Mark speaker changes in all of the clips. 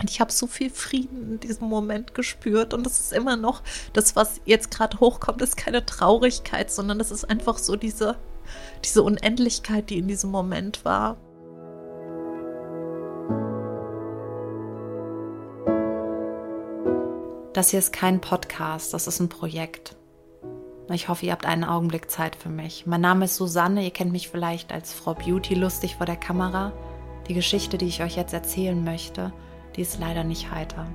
Speaker 1: Und ich habe so viel Frieden in diesem Moment gespürt. Und das ist immer noch, das, was jetzt gerade hochkommt, ist keine Traurigkeit, sondern das ist einfach so diese, diese Unendlichkeit, die in diesem Moment war.
Speaker 2: Das hier ist kein Podcast, das ist ein Projekt. Ich hoffe, ihr habt einen Augenblick Zeit für mich. Mein Name ist Susanne, ihr kennt mich vielleicht als Frau Beauty lustig vor der Kamera. Die Geschichte, die ich euch jetzt erzählen möchte, die ist leider nicht heiter.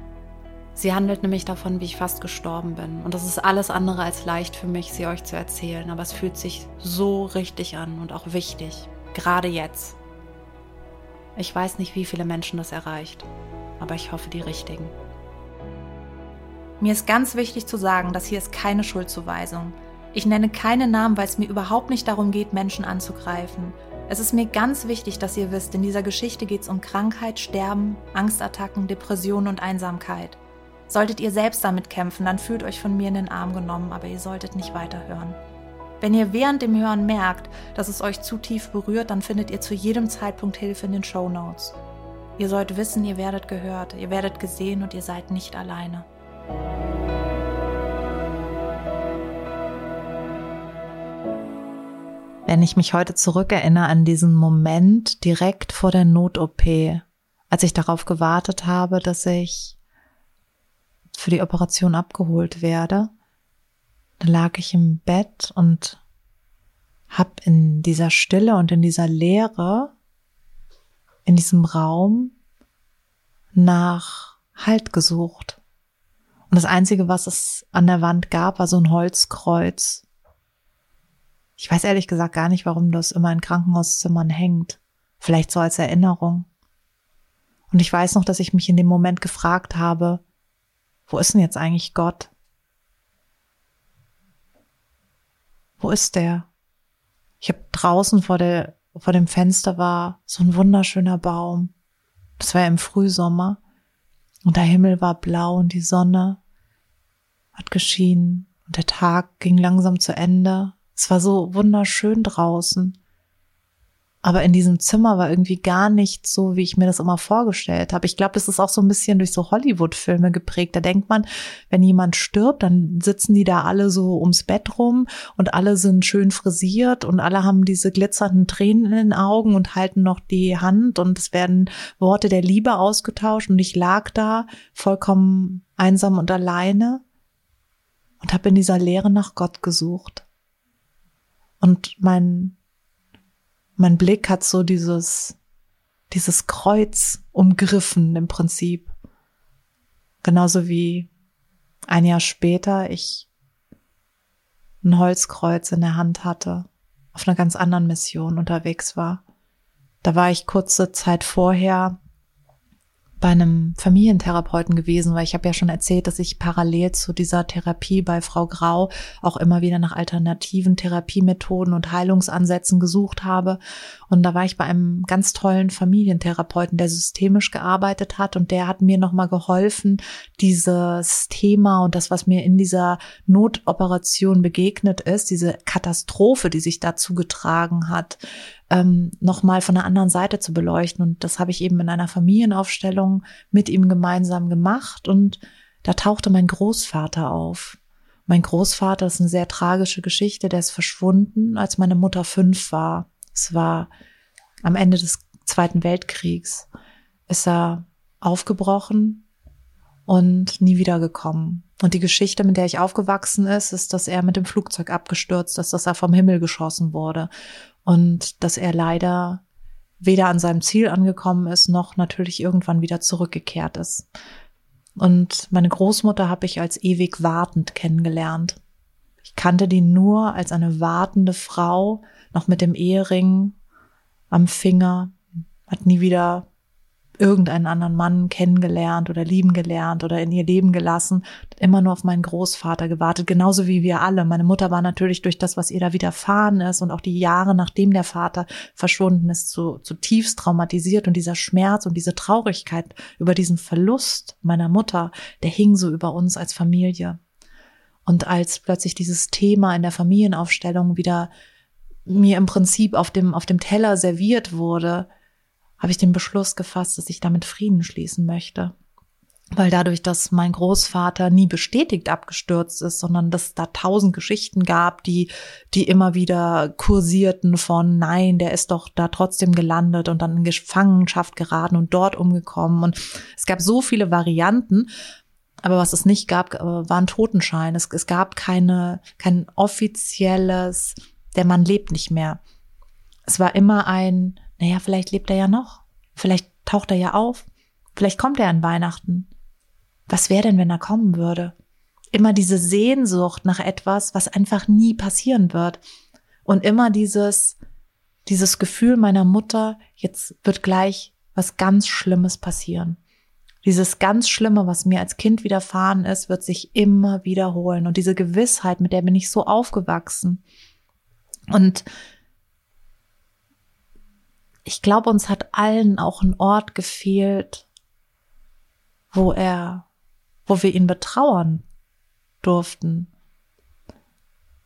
Speaker 2: Sie handelt nämlich davon, wie ich fast gestorben bin. Und das ist alles andere als leicht für mich, sie euch zu erzählen. Aber es fühlt sich so richtig an und auch wichtig. Gerade jetzt. Ich weiß nicht, wie viele Menschen das erreicht. Aber ich hoffe, die richtigen. Mir ist ganz wichtig zu sagen, dass hier ist keine Schuldzuweisung. Ich nenne keine Namen, weil es mir überhaupt nicht darum geht, Menschen anzugreifen. Es ist mir ganz wichtig, dass ihr wisst, in dieser Geschichte geht es um Krankheit, Sterben, Angstattacken, Depressionen und Einsamkeit. Solltet ihr selbst damit kämpfen, dann fühlt euch von mir in den Arm genommen, aber ihr solltet nicht weiterhören. Wenn ihr während dem Hören merkt, dass es euch zu tief berührt, dann findet ihr zu jedem Zeitpunkt Hilfe in den Show Notes. Ihr sollt wissen, ihr werdet gehört, ihr werdet gesehen und ihr seid nicht alleine.
Speaker 1: Wenn ich mich heute zurückerinnere an diesen Moment direkt vor der Not-OP, als ich darauf gewartet habe, dass ich für die Operation abgeholt werde, da lag ich im Bett und hab in dieser Stille und in dieser Leere, in diesem Raum nach Halt gesucht. Und das Einzige, was es an der Wand gab, war so ein Holzkreuz. Ich weiß ehrlich gesagt gar nicht, warum das immer in Krankenhauszimmern hängt. Vielleicht so als Erinnerung. Und ich weiß noch, dass ich mich in dem Moment gefragt habe, wo ist denn jetzt eigentlich Gott? Wo ist der? Ich habe draußen vor der vor dem Fenster war so ein wunderschöner Baum. Das war im Frühsommer und der Himmel war blau und die Sonne hat geschienen und der Tag ging langsam zu Ende. Es war so wunderschön draußen. Aber in diesem Zimmer war irgendwie gar nicht so, wie ich mir das immer vorgestellt habe. Ich glaube, das ist auch so ein bisschen durch so Hollywood-Filme geprägt. Da denkt man, wenn jemand stirbt, dann sitzen die da alle so ums Bett rum und alle sind schön frisiert und alle haben diese glitzernden Tränen in den Augen und halten noch die Hand und es werden Worte der Liebe ausgetauscht und ich lag da vollkommen einsam und alleine und habe in dieser Leere nach Gott gesucht. Und mein, mein Blick hat so dieses, dieses Kreuz umgriffen im Prinzip. Genauso wie ein Jahr später ich ein Holzkreuz in der Hand hatte, auf einer ganz anderen Mission unterwegs war. Da war ich kurze Zeit vorher bei einem Familientherapeuten gewesen, weil ich habe ja schon erzählt, dass ich parallel zu dieser Therapie bei Frau Grau auch immer wieder nach alternativen Therapiemethoden und Heilungsansätzen gesucht habe. Und da war ich bei einem ganz tollen Familientherapeuten, der systemisch gearbeitet hat und der hat mir nochmal geholfen, dieses Thema und das, was mir in dieser Notoperation begegnet ist, diese Katastrophe, die sich dazu getragen hat, ähm, nochmal von der anderen Seite zu beleuchten. Und das habe ich eben in einer Familienaufstellung mit ihm gemeinsam gemacht. Und da tauchte mein Großvater auf. Mein Großvater ist eine sehr tragische Geschichte. Der ist verschwunden, als meine Mutter fünf war. Es war am Ende des Zweiten Weltkriegs. Ist er aufgebrochen und nie wiedergekommen. Und die Geschichte, mit der ich aufgewachsen ist, ist, dass er mit dem Flugzeug abgestürzt ist, dass er vom Himmel geschossen wurde und dass er leider weder an seinem Ziel angekommen ist, noch natürlich irgendwann wieder zurückgekehrt ist. Und meine Großmutter habe ich als ewig wartend kennengelernt. Ich kannte die nur als eine wartende Frau, noch mit dem Ehering am Finger, hat nie wieder irgendeinen anderen Mann kennengelernt oder lieben gelernt oder in ihr Leben gelassen, immer nur auf meinen Großvater gewartet, genauso wie wir alle. Meine Mutter war natürlich durch das, was ihr da widerfahren ist und auch die Jahre, nachdem der Vater verschwunden ist, zu, zutiefst traumatisiert und dieser Schmerz und diese Traurigkeit über diesen Verlust meiner Mutter, der hing so über uns als Familie. Und als plötzlich dieses Thema in der Familienaufstellung wieder mir im Prinzip auf dem, auf dem Teller serviert wurde, habe ich den Beschluss gefasst, dass ich damit Frieden schließen möchte. weil dadurch, dass mein Großvater nie bestätigt abgestürzt ist, sondern dass da tausend Geschichten gab, die, die immer wieder kursierten von, nein, der ist doch da trotzdem gelandet und dann in Gefangenschaft geraten und dort umgekommen. Und es gab so viele Varianten. Aber was es nicht gab, war ein Totenschein. Es, es gab keine, kein offizielles, der Mann lebt nicht mehr. Es war immer ein, naja, vielleicht lebt er ja noch. Vielleicht taucht er ja auf. Vielleicht kommt er an Weihnachten. Was wäre denn, wenn er kommen würde? Immer diese Sehnsucht nach etwas, was einfach nie passieren wird. Und immer dieses, dieses Gefühl meiner Mutter, jetzt wird gleich was ganz Schlimmes passieren. Dieses ganz Schlimme, was mir als Kind widerfahren ist, wird sich immer wiederholen. Und diese Gewissheit, mit der bin ich so aufgewachsen. Und ich glaube, uns hat allen auch ein Ort gefehlt, wo er wo wir ihn betrauern durften.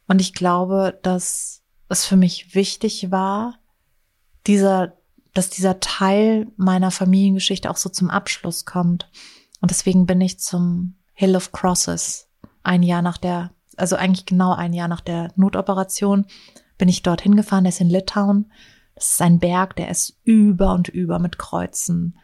Speaker 1: Und ich glaube, dass es für mich wichtig war, dieser, dass dieser Teil meiner Familiengeschichte auch so zum Abschluss kommt. Und deswegen bin ich zum Hill of Crosses ein Jahr nach der, also eigentlich genau ein Jahr nach der Notoperation, bin ich dorthin gefahren. Der ist in Litauen. Das ist ein Berg, der ist über und über mit Kreuzen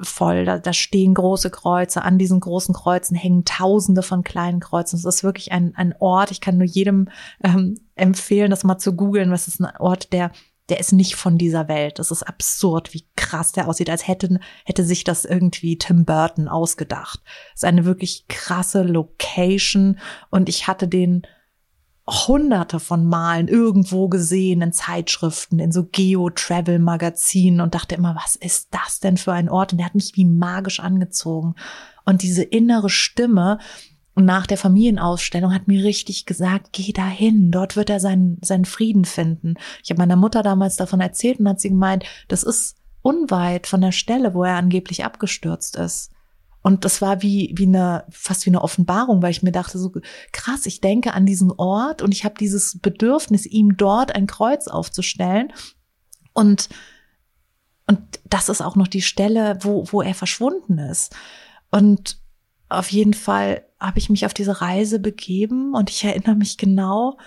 Speaker 1: voll. Da, da stehen große Kreuze. An diesen großen Kreuzen hängen Tausende von kleinen Kreuzen. Es ist wirklich ein, ein Ort. Ich kann nur jedem ähm, empfehlen, das mal zu googeln. Was ist ein Ort, der der ist nicht von dieser Welt. Das ist absurd, wie krass der aussieht, als hätte, hätte sich das irgendwie Tim Burton ausgedacht. Das ist eine wirklich krasse Location und ich hatte den hunderte von Malen irgendwo gesehen in Zeitschriften, in so Geo-Travel-Magazinen und dachte immer, was ist das denn für ein Ort? Und der hat mich wie magisch angezogen. Und diese innere Stimme nach der Familienausstellung hat mir richtig gesagt, geh dahin, dort wird er seinen, seinen Frieden finden. Ich habe meiner Mutter damals davon erzählt und hat sie gemeint, das ist unweit von der Stelle, wo er angeblich abgestürzt ist. Und das war wie, wie eine, fast wie eine Offenbarung, weil ich mir dachte, so krass, ich denke an diesen Ort und ich habe dieses Bedürfnis, ihm dort ein Kreuz aufzustellen. Und, und das ist auch noch die Stelle, wo, wo er verschwunden ist. Und auf jeden Fall habe ich mich auf diese Reise begeben und ich erinnere mich genau,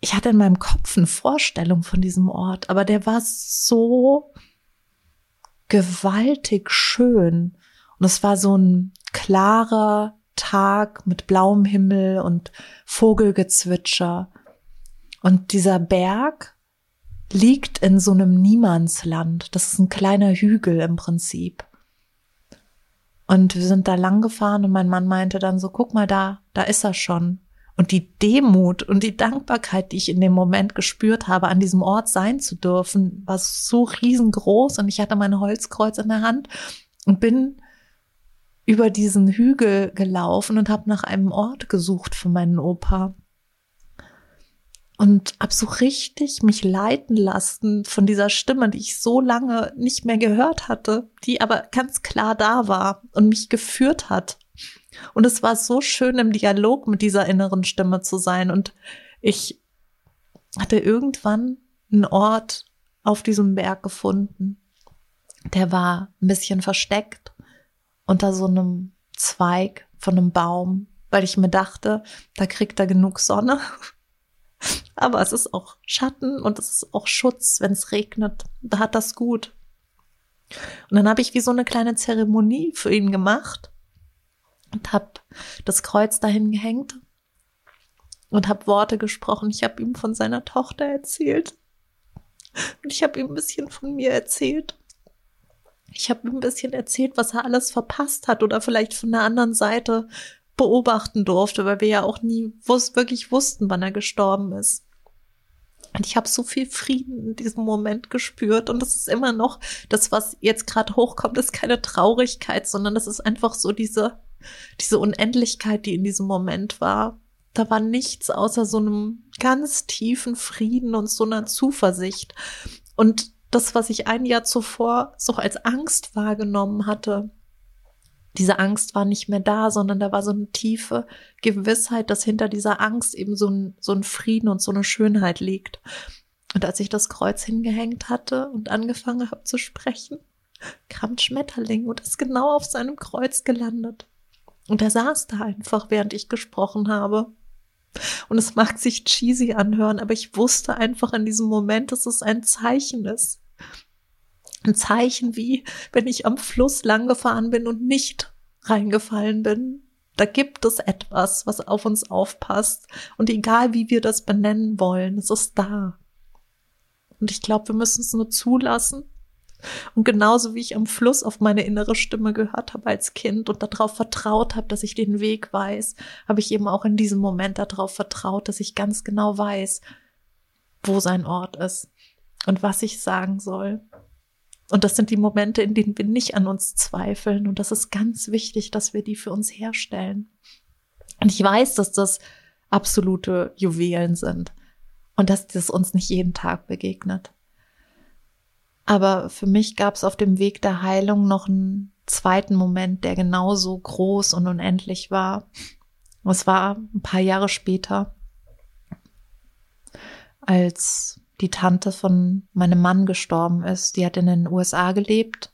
Speaker 1: ich hatte in meinem Kopf eine Vorstellung von diesem Ort, aber der war so gewaltig schön und es war so ein klarer Tag mit blauem Himmel und Vogelgezwitscher. Und dieser Berg liegt in so einem Niemandsland. Das ist ein kleiner Hügel im Prinzip. Und wir sind da lang gefahren und mein Mann meinte dann so, guck mal da, da ist er schon. Und die Demut und die Dankbarkeit, die ich in dem Moment gespürt habe, an diesem Ort sein zu dürfen, war so riesengroß und ich hatte mein Holzkreuz in der Hand und bin über diesen Hügel gelaufen und habe nach einem Ort gesucht für meinen Opa. Und hab so richtig mich leiten lassen von dieser Stimme, die ich so lange nicht mehr gehört hatte, die aber ganz klar da war und mich geführt hat. Und es war so schön im Dialog mit dieser inneren Stimme zu sein. Und ich hatte irgendwann einen Ort auf diesem Berg gefunden. Der war ein bisschen versteckt unter so einem Zweig von einem Baum, weil ich mir dachte, da kriegt er genug Sonne. Aber es ist auch Schatten und es ist auch Schutz, wenn es regnet. Da hat das gut. Und dann habe ich wie so eine kleine Zeremonie für ihn gemacht und habe das Kreuz dahin gehängt und habe Worte gesprochen. Ich habe ihm von seiner Tochter erzählt und ich habe ihm ein bisschen von mir erzählt ich habe ein bisschen erzählt, was er alles verpasst hat oder vielleicht von der anderen Seite beobachten durfte, weil wir ja auch nie wus wirklich wussten, wann er gestorben ist. Und ich habe so viel Frieden in diesem Moment gespürt und das ist immer noch das, was jetzt gerade hochkommt, ist keine Traurigkeit, sondern das ist einfach so diese diese Unendlichkeit, die in diesem Moment war. Da war nichts außer so einem ganz tiefen Frieden und so einer Zuversicht. Und das, was ich ein Jahr zuvor so als Angst wahrgenommen hatte, diese Angst war nicht mehr da, sondern da war so eine tiefe Gewissheit, dass hinter dieser Angst eben so ein, so ein Frieden und so eine Schönheit liegt. Und als ich das Kreuz hingehängt hatte und angefangen habe zu sprechen, kam ein Schmetterling und ist genau auf seinem Kreuz gelandet. Und er saß da einfach, während ich gesprochen habe. Und es mag sich cheesy anhören, aber ich wusste einfach in diesem Moment, dass es ein Zeichen ist. Ein Zeichen wie, wenn ich am Fluss lang gefahren bin und nicht reingefallen bin. Da gibt es etwas, was auf uns aufpasst. Und egal wie wir das benennen wollen, es ist da. Und ich glaube, wir müssen es nur zulassen. Und genauso wie ich am Fluss auf meine innere Stimme gehört habe als Kind und darauf vertraut habe, dass ich den Weg weiß, habe ich eben auch in diesem Moment darauf vertraut, dass ich ganz genau weiß, wo sein Ort ist und was ich sagen soll. Und das sind die Momente, in denen wir nicht an uns zweifeln. Und das ist ganz wichtig, dass wir die für uns herstellen. Und ich weiß, dass das absolute Juwelen sind und dass das uns nicht jeden Tag begegnet. Aber für mich gab es auf dem Weg der Heilung noch einen zweiten Moment, der genauso groß und unendlich war. Es war ein paar Jahre später, als die Tante von meinem Mann gestorben ist. Die hat in den USA gelebt.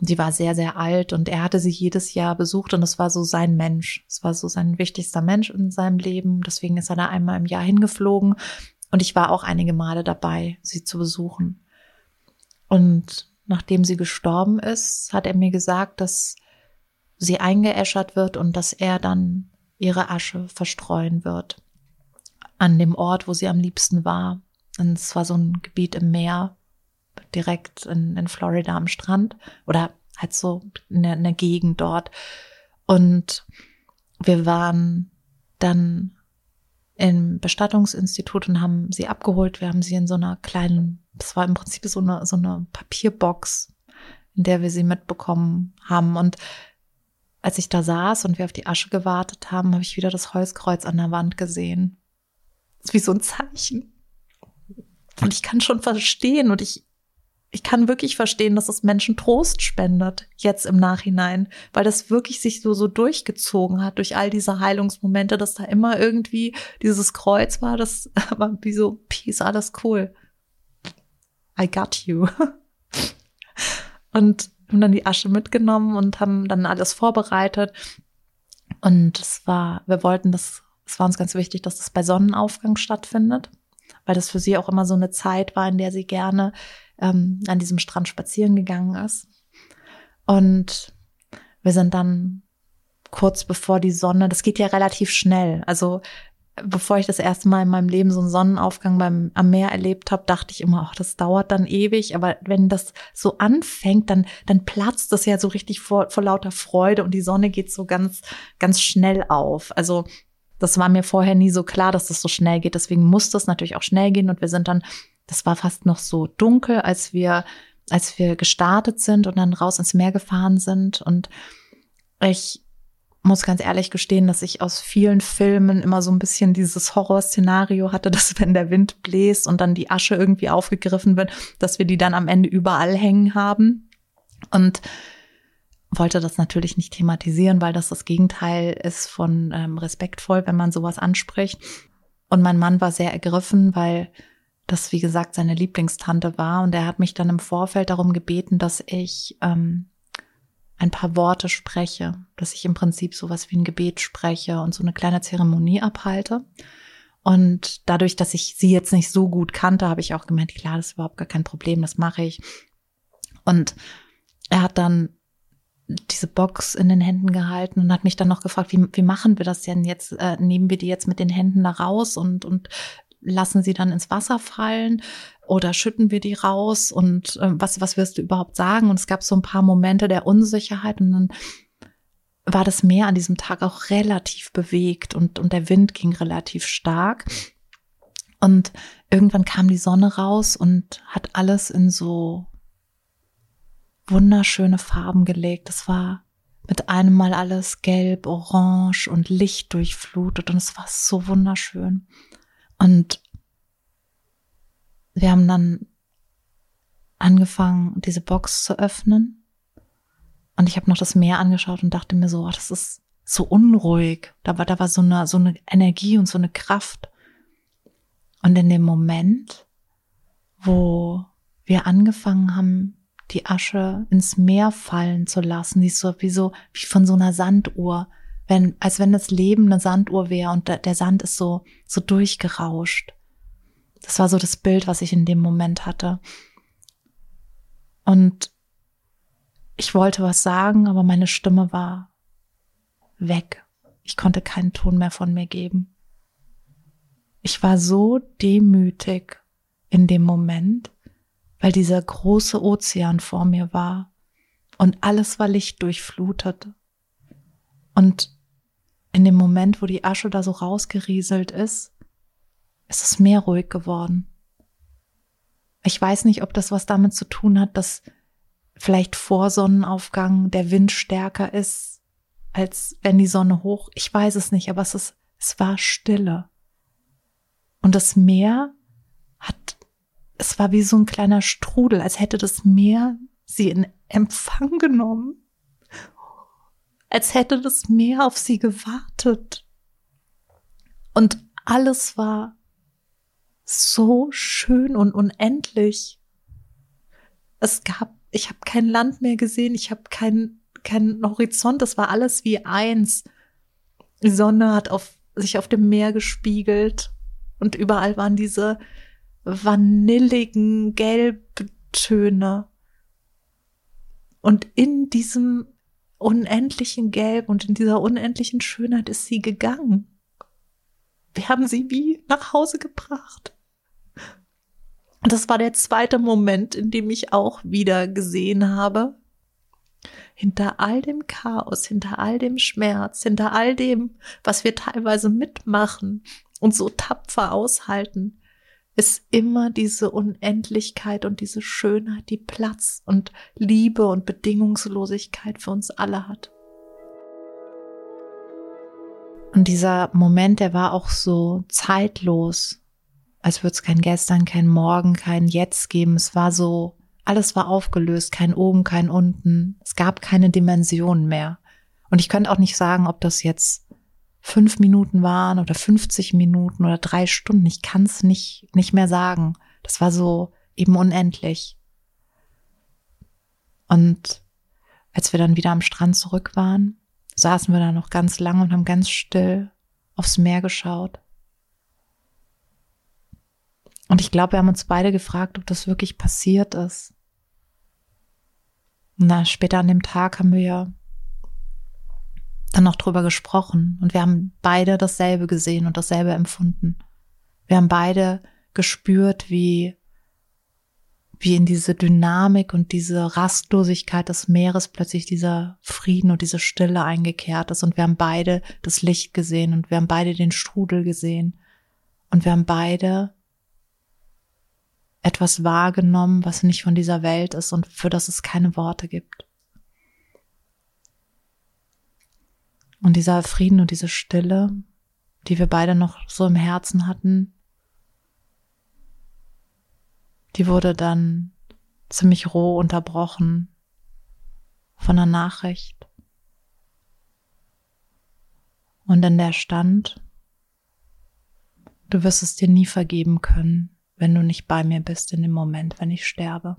Speaker 1: Sie war sehr, sehr alt und er hatte sie jedes Jahr besucht und es war so sein Mensch. Es war so sein wichtigster Mensch in seinem Leben. Deswegen ist er da einmal im Jahr hingeflogen und ich war auch einige Male dabei, sie zu besuchen. Und nachdem sie gestorben ist, hat er mir gesagt, dass sie eingeäschert wird und dass er dann ihre Asche verstreuen wird an dem Ort, wo sie am liebsten war. Und es war so ein Gebiet im Meer, direkt in, in Florida am Strand oder halt so in der, in der Gegend dort. Und wir waren dann im Bestattungsinstitut und haben sie abgeholt. Wir haben sie in so einer kleinen, das war im Prinzip so eine, so eine Papierbox, in der wir sie mitbekommen haben. Und als ich da saß und wir auf die Asche gewartet haben, habe ich wieder das Holzkreuz an der Wand gesehen. Das ist wie so ein Zeichen. Und ich kann schon verstehen und ich, ich kann wirklich verstehen, dass es Menschen Trost spendet, jetzt im Nachhinein, weil das wirklich sich so, so durchgezogen hat durch all diese Heilungsmomente, dass da immer irgendwie dieses Kreuz war, das war wie so, peace, alles cool. I got you. Und haben dann die Asche mitgenommen und haben dann alles vorbereitet. Und es war, wir wollten das, es war uns ganz wichtig, dass das bei Sonnenaufgang stattfindet weil das für sie auch immer so eine Zeit war, in der sie gerne ähm, an diesem Strand spazieren gegangen ist. Und wir sind dann kurz bevor die Sonne, das geht ja relativ schnell. Also bevor ich das erste Mal in meinem Leben so einen Sonnenaufgang beim am Meer erlebt habe, dachte ich immer, ach, das dauert dann ewig. Aber wenn das so anfängt, dann dann platzt das ja so richtig vor, vor lauter Freude und die Sonne geht so ganz ganz schnell auf. Also das war mir vorher nie so klar, dass das so schnell geht. Deswegen musste es natürlich auch schnell gehen. Und wir sind dann, das war fast noch so dunkel, als wir, als wir gestartet sind und dann raus ins Meer gefahren sind. Und ich muss ganz ehrlich gestehen, dass ich aus vielen Filmen immer so ein bisschen dieses Horrorszenario hatte, dass wenn der Wind bläst und dann die Asche irgendwie aufgegriffen wird, dass wir die dann am Ende überall hängen haben. Und wollte das natürlich nicht thematisieren, weil das das Gegenteil ist von ähm, respektvoll, wenn man sowas anspricht. Und mein Mann war sehr ergriffen, weil das, wie gesagt, seine Lieblingstante war. Und er hat mich dann im Vorfeld darum gebeten, dass ich ähm, ein paar Worte spreche, dass ich im Prinzip sowas wie ein Gebet spreche und so eine kleine Zeremonie abhalte. Und dadurch, dass ich sie jetzt nicht so gut kannte, habe ich auch gemeint, klar, das ist überhaupt gar kein Problem, das mache ich. Und er hat dann diese Box in den Händen gehalten und hat mich dann noch gefragt, wie, wie machen wir das denn jetzt? Äh, nehmen wir die jetzt mit den Händen da raus und, und lassen sie dann ins Wasser fallen oder schütten wir die raus und äh, was, was wirst du überhaupt sagen? Und es gab so ein paar Momente der Unsicherheit und dann war das Meer an diesem Tag auch relativ bewegt und, und der Wind ging relativ stark. Und irgendwann kam die Sonne raus und hat alles in so wunderschöne Farben gelegt. Es war mit einem Mal alles gelb, orange und Licht durchflutet und es war so wunderschön. Und wir haben dann angefangen, diese Box zu öffnen. Und ich habe noch das Meer angeschaut und dachte mir so, oh, das ist so unruhig. Da war, da war so eine, so eine Energie und so eine Kraft. Und in dem Moment, wo wir angefangen haben, die Asche ins Meer fallen zu lassen. Die ist so wie so, wie von so einer Sanduhr. Wenn, als wenn das Leben eine Sanduhr wäre und der Sand ist so, so durchgerauscht. Das war so das Bild, was ich in dem Moment hatte. Und ich wollte was sagen, aber meine Stimme war weg. Ich konnte keinen Ton mehr von mir geben. Ich war so demütig in dem Moment, weil dieser große Ozean vor mir war und alles war Licht durchflutet. Und in dem Moment, wo die Asche da so rausgerieselt ist, ist das Meer ruhig geworden. Ich weiß nicht, ob das was damit zu tun hat, dass vielleicht vor Sonnenaufgang der Wind stärker ist, als wenn die Sonne hoch. Ich weiß es nicht, aber es ist, es war Stille. Und das Meer hat es war wie so ein kleiner Strudel, als hätte das Meer sie in Empfang genommen. Als hätte das Meer auf sie gewartet. Und alles war so schön und unendlich. Es gab, ich habe kein Land mehr gesehen, ich habe keinen kein Horizont, das war alles wie eins. Die Sonne hat auf, sich auf dem Meer gespiegelt und überall waren diese vanilligen Gelbtöne. Und in diesem unendlichen Gelb und in dieser unendlichen Schönheit ist sie gegangen. Wir haben sie wie nach Hause gebracht. Und das war der zweite Moment, in dem ich auch wieder gesehen habe, hinter all dem Chaos, hinter all dem Schmerz, hinter all dem, was wir teilweise mitmachen und so tapfer aushalten, ist immer diese Unendlichkeit und diese Schönheit, die Platz und Liebe und Bedingungslosigkeit für uns alle hat. Und dieser Moment, der war auch so zeitlos, als würde es kein Gestern, kein Morgen, kein Jetzt geben. Es war so, alles war aufgelöst, kein oben, kein unten. Es gab keine Dimensionen mehr. Und ich könnte auch nicht sagen, ob das jetzt fünf Minuten waren oder 50 Minuten oder drei Stunden. Ich kann es nicht, nicht mehr sagen. Das war so eben unendlich. Und als wir dann wieder am Strand zurück waren, saßen wir da noch ganz lange und haben ganz still aufs Meer geschaut. Und ich glaube, wir haben uns beide gefragt, ob das wirklich passiert ist. Na, später an dem Tag haben wir ja dann noch drüber gesprochen und wir haben beide dasselbe gesehen und dasselbe empfunden. Wir haben beide gespürt, wie, wie in diese Dynamik und diese Rastlosigkeit des Meeres plötzlich dieser Frieden und diese Stille eingekehrt ist und wir haben beide das Licht gesehen und wir haben beide den Strudel gesehen und wir haben beide etwas wahrgenommen, was nicht von dieser Welt ist und für das es keine Worte gibt. Und dieser Frieden und diese Stille, die wir beide noch so im Herzen hatten, die wurde dann ziemlich roh unterbrochen von einer Nachricht. Und in der stand, du wirst es dir nie vergeben können, wenn du nicht bei mir bist in dem Moment, wenn ich sterbe.